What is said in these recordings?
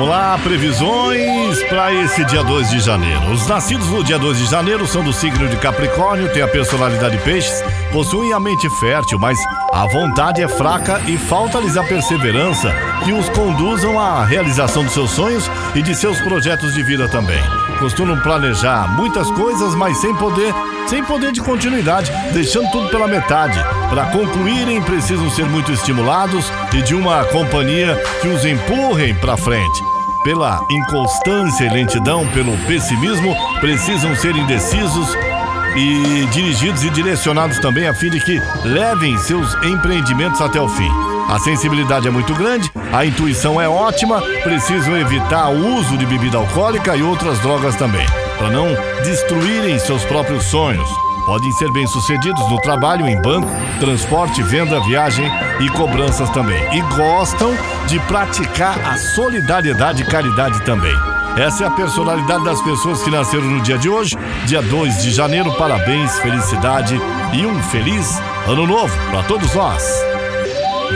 Vamos lá, previsões para esse dia 2 de janeiro. Os nascidos no dia 2 de janeiro são do signo de Capricórnio, têm a personalidade peixes, possuem a mente fértil, mas a vontade é fraca e falta-lhes a perseverança que os conduzam à realização dos seus sonhos e de seus projetos de vida também. Costumam planejar muitas coisas, mas sem poder, sem poder de continuidade, deixando tudo pela metade. Para concluírem, precisam ser muito estimulados e de uma companhia que os empurrem para frente. Pela inconstância e lentidão, pelo pessimismo, precisam ser indecisos e dirigidos e direcionados também a fim de que levem seus empreendimentos até o fim. A sensibilidade é muito grande, a intuição é ótima, precisam evitar o uso de bebida alcoólica e outras drogas também, para não destruírem seus próprios sonhos. Podem ser bem-sucedidos no trabalho, em banco, transporte, venda, viagem e cobranças também. E gostam de praticar a solidariedade e caridade também. Essa é a personalidade das pessoas que nasceram no dia de hoje, dia 2 de janeiro. Parabéns, felicidade e um feliz ano novo para todos nós.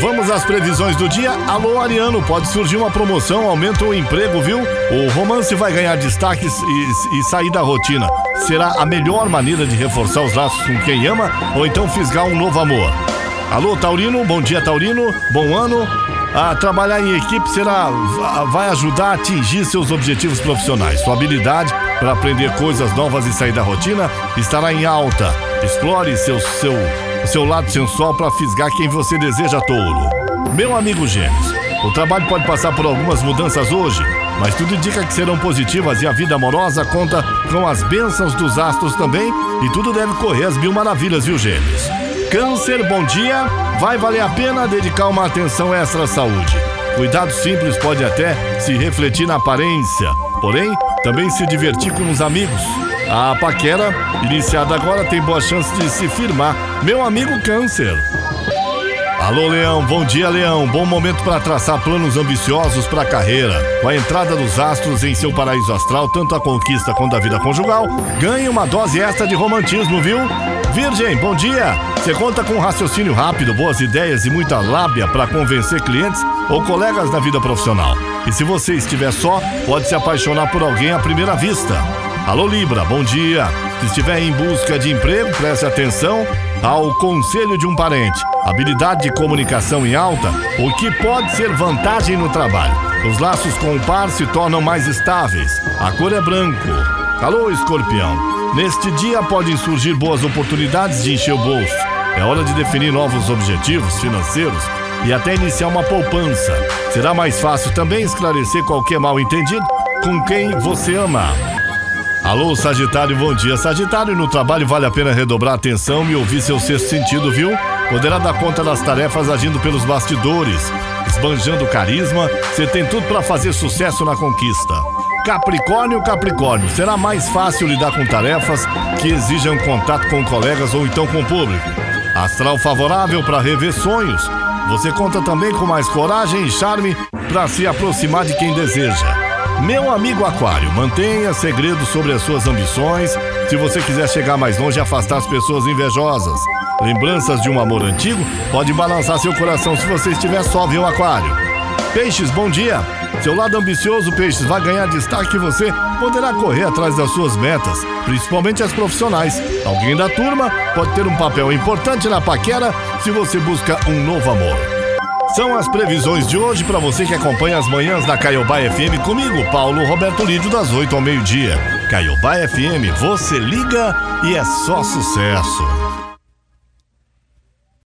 Vamos às previsões do dia. Alô, Ariano, pode surgir uma promoção, aumenta o emprego, viu? O romance vai ganhar destaques e, e, sair da rotina. Será a melhor maneira de reforçar os laços com quem ama ou então fisgar um novo amor. Alô, Taurino, bom dia, Taurino, bom ano. A trabalhar em equipe será vai ajudar a atingir seus objetivos profissionais. Sua habilidade para aprender coisas novas e sair da rotina estará em alta. Explore seu seu seu lado sensual para fisgar quem você deseja, touro. Meu amigo Gêmeos, o trabalho pode passar por algumas mudanças hoje, mas tudo indica que serão positivas e a vida amorosa conta com as bênçãos dos astros também e tudo deve correr às mil maravilhas, viu, Gêmeos? Câncer, bom dia. Vai valer a pena dedicar uma atenção extra à saúde. Cuidado simples pode até se refletir na aparência, porém, também se divertir com os amigos. A paquera, iniciada agora, tem boa chance de se firmar. Meu amigo Câncer. Alô, Leão, bom dia, Leão. Bom momento para traçar planos ambiciosos para a carreira. Com a entrada dos astros em seu paraíso astral, tanto a conquista quanto a vida conjugal, ganhe uma dose extra de romantismo, viu? Virgem, bom dia. Você conta com um raciocínio rápido, boas ideias e muita lábia para convencer clientes ou colegas na vida profissional. E se você estiver só, pode se apaixonar por alguém à primeira vista. Alô Libra, bom dia. Se estiver em busca de emprego, preste atenção ao conselho de um parente. Habilidade de comunicação em alta, o que pode ser vantagem no trabalho. Os laços com o par se tornam mais estáveis. A cor é branco. Alô, escorpião. Neste dia podem surgir boas oportunidades de encher o bolso. É hora de definir novos objetivos financeiros e até iniciar uma poupança. Será mais fácil também esclarecer qualquer mal entendido com quem você ama. Alô, Sagitário, bom dia. Sagitário, no trabalho vale a pena redobrar atenção e ouvir seu sexto sentido, viu? Poderá dar conta das tarefas agindo pelos bastidores, esbanjando carisma. Você tem tudo para fazer sucesso na conquista. Capricórnio, Capricórnio, será mais fácil lidar com tarefas que exijam contato com colegas ou então com o público. Astral favorável para rever sonhos. Você conta também com mais coragem e charme para se aproximar de quem deseja. Meu amigo Aquário, mantenha segredo sobre as suas ambições. Se você quiser chegar mais longe e afastar as pessoas invejosas. Lembranças de um amor antigo pode balançar seu coração se você estiver só, viu, Aquário? Peixes, bom dia. Seu lado ambicioso, Peixes, vai ganhar destaque e você poderá correr atrás das suas metas, principalmente as profissionais. Alguém da turma pode ter um papel importante na paquera se você busca um novo amor. São as previsões de hoje para você que acompanha as manhãs da Caiobá FM comigo, Paulo Roberto Lídio, das 8 ao meio-dia. Caiobá FM, você liga e é só sucesso.